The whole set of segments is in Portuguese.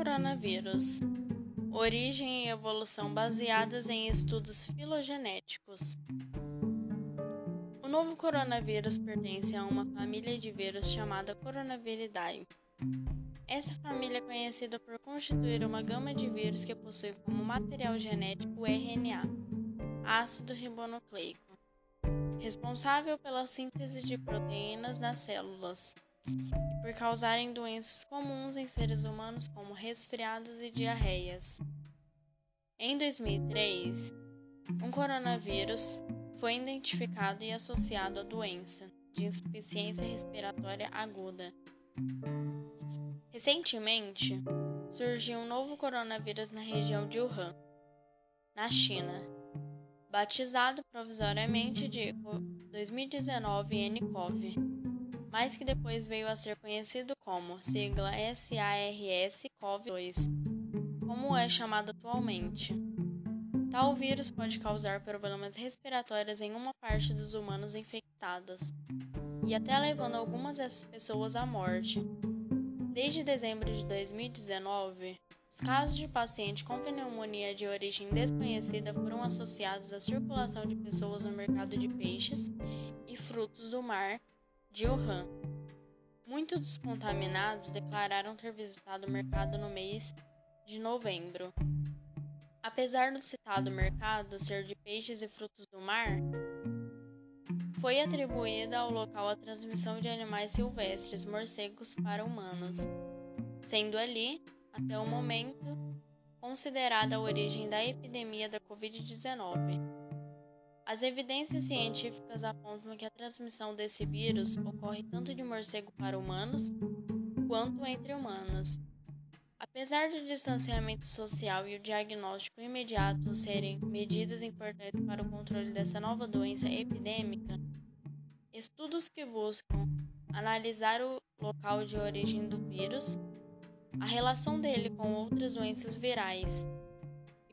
coronavírus. Origem e evolução baseadas em estudos filogenéticos. O novo coronavírus pertence a uma família de vírus chamada Coronaviridae. Essa família é conhecida por constituir uma gama de vírus que possui como material genético o RNA, ácido ribonucleico, responsável pela síntese de proteínas nas células por causarem doenças comuns em seres humanos como resfriados e diarreias. Em 2003, um coronavírus foi identificado e associado à doença de insuficiência respiratória aguda. Recentemente, surgiu um novo coronavírus na região de Wuhan, na China, batizado provisoriamente de 2019 nCoV mas que depois veio a ser conhecido como sigla SARS-CoV-2, como é chamado atualmente. Tal vírus pode causar problemas respiratórios em uma parte dos humanos infectados, e até levando algumas dessas pessoas à morte. Desde dezembro de 2019, os casos de paciente com pneumonia de origem desconhecida foram associados à circulação de pessoas no mercado de peixes e frutos do mar de Wuhan. Muitos dos contaminados declararam ter visitado o mercado no mês de novembro. Apesar do citado mercado ser de peixes e frutos do mar, foi atribuída ao local a transmissão de animais silvestres, morcegos, para humanos, sendo ali, até o momento, considerada a origem da epidemia da Covid-19. As evidências científicas apontam que a transmissão desse vírus ocorre tanto de morcego para humanos quanto entre humanos. Apesar do distanciamento social e o diagnóstico imediato serem medidas importantes para o controle dessa nova doença epidêmica, estudos que buscam analisar o local de origem do vírus, a relação dele com outras doenças virais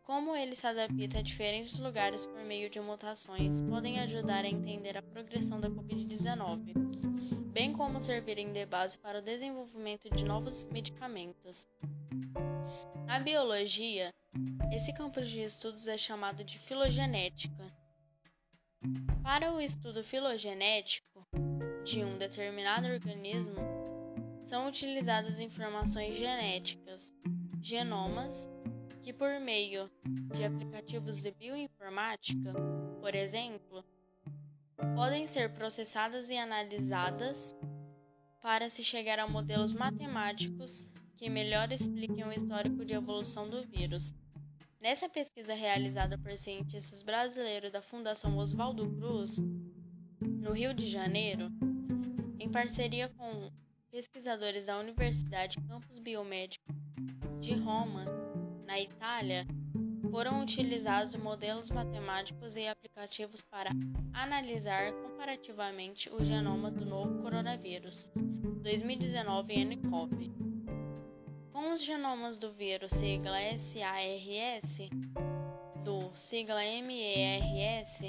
como ele se adapta a diferentes lugares por meio de mutações podem ajudar a entender a progressão da Covid-19, bem como servirem de base para o desenvolvimento de novos medicamentos. Na biologia, esse campo de estudos é chamado de filogenética. Para o estudo filogenético de um determinado organismo, são utilizadas informações genéticas, genomas que, por meio de aplicativos de bioinformática, por exemplo, podem ser processadas e analisadas para se chegar a modelos matemáticos que melhor expliquem o histórico de evolução do vírus. Nessa pesquisa realizada por cientistas brasileiros da Fundação Oswaldo Cruz, no Rio de Janeiro, em parceria com pesquisadores da Universidade Campus Biomédico de Roma, na Itália, foram utilizados modelos matemáticos e aplicativos para analisar comparativamente o genoma do novo coronavírus 2019 nCoV. Com os genomas do vírus sigla SARS, do sigla MERS,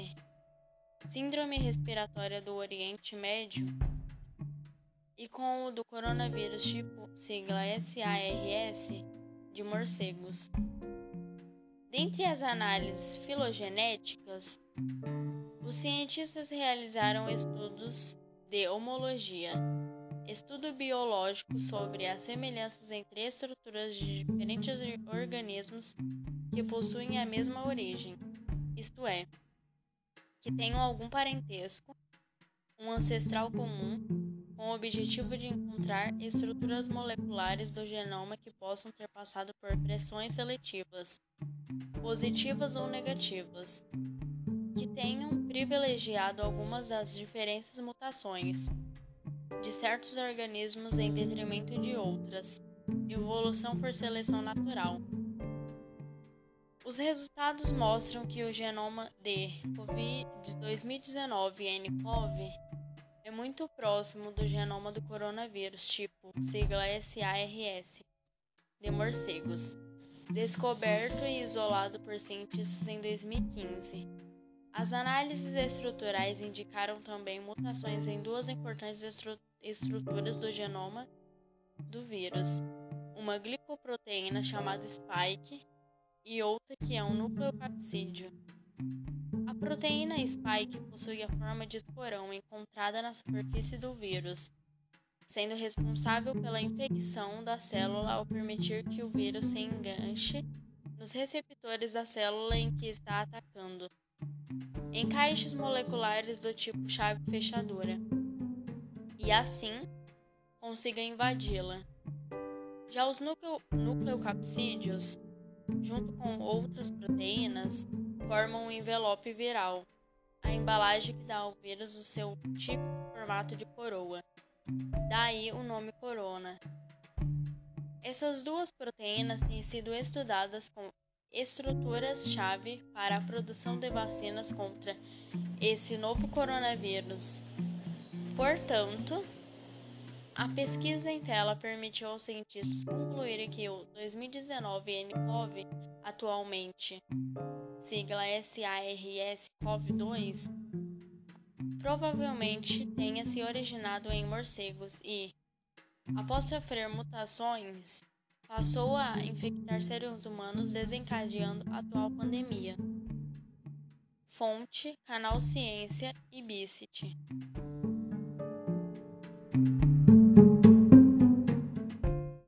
Síndrome Respiratória do Oriente Médio, e com o do coronavírus tipo sigla SARS, de morcegos. Dentre as análises filogenéticas, os cientistas realizaram estudos de homologia, estudo biológico sobre as semelhanças entre estruturas de diferentes organismos que possuem a mesma origem, isto é, que tenham algum parentesco, um ancestral comum com o objetivo de encontrar estruturas moleculares do genoma que possam ter passado por pressões seletivas, positivas ou negativas, que tenham privilegiado algumas das diferentes mutações de certos organismos em detrimento de outras, evolução por seleção natural. Os resultados mostram que o genoma de COVID-2019-nCoV é muito próximo do genoma do coronavírus, tipo sigla SARS, de morcegos, descoberto e isolado por cientistas em 2015. As análises estruturais indicaram também mutações em duas importantes estru estruturas do genoma do vírus, uma glicoproteína chamada spike e outra que é um nucleocapsídeo. Proteína spike possui a forma de esporão encontrada na superfície do vírus, sendo responsável pela infecção da célula ao permitir que o vírus se enganche nos receptores da célula em que está atacando, encaixes moleculares do tipo chave fechadura, e assim consiga invadi-la. Já os nucleocapsídeos, junto com outras proteínas, formam um envelope viral, a embalagem que dá ao vírus o seu típico formato de coroa. Daí o nome corona. Essas duas proteínas têm sido estudadas com estruturas-chave para a produção de vacinas contra esse novo coronavírus. Portanto, a pesquisa em tela permitiu aos cientistas concluírem que o 2019 nCoV, atualmente sigla SARS-CoV-2, provavelmente tenha se originado em morcegos e, após sofrer mutações, passou a infectar seres humanos, desencadeando a atual pandemia. Fonte: Canal Ciência e Bicit.